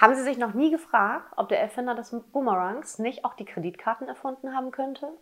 Haben Sie sich noch nie gefragt, ob der Erfinder des Boomerangs nicht auch die Kreditkarten erfunden haben könnte?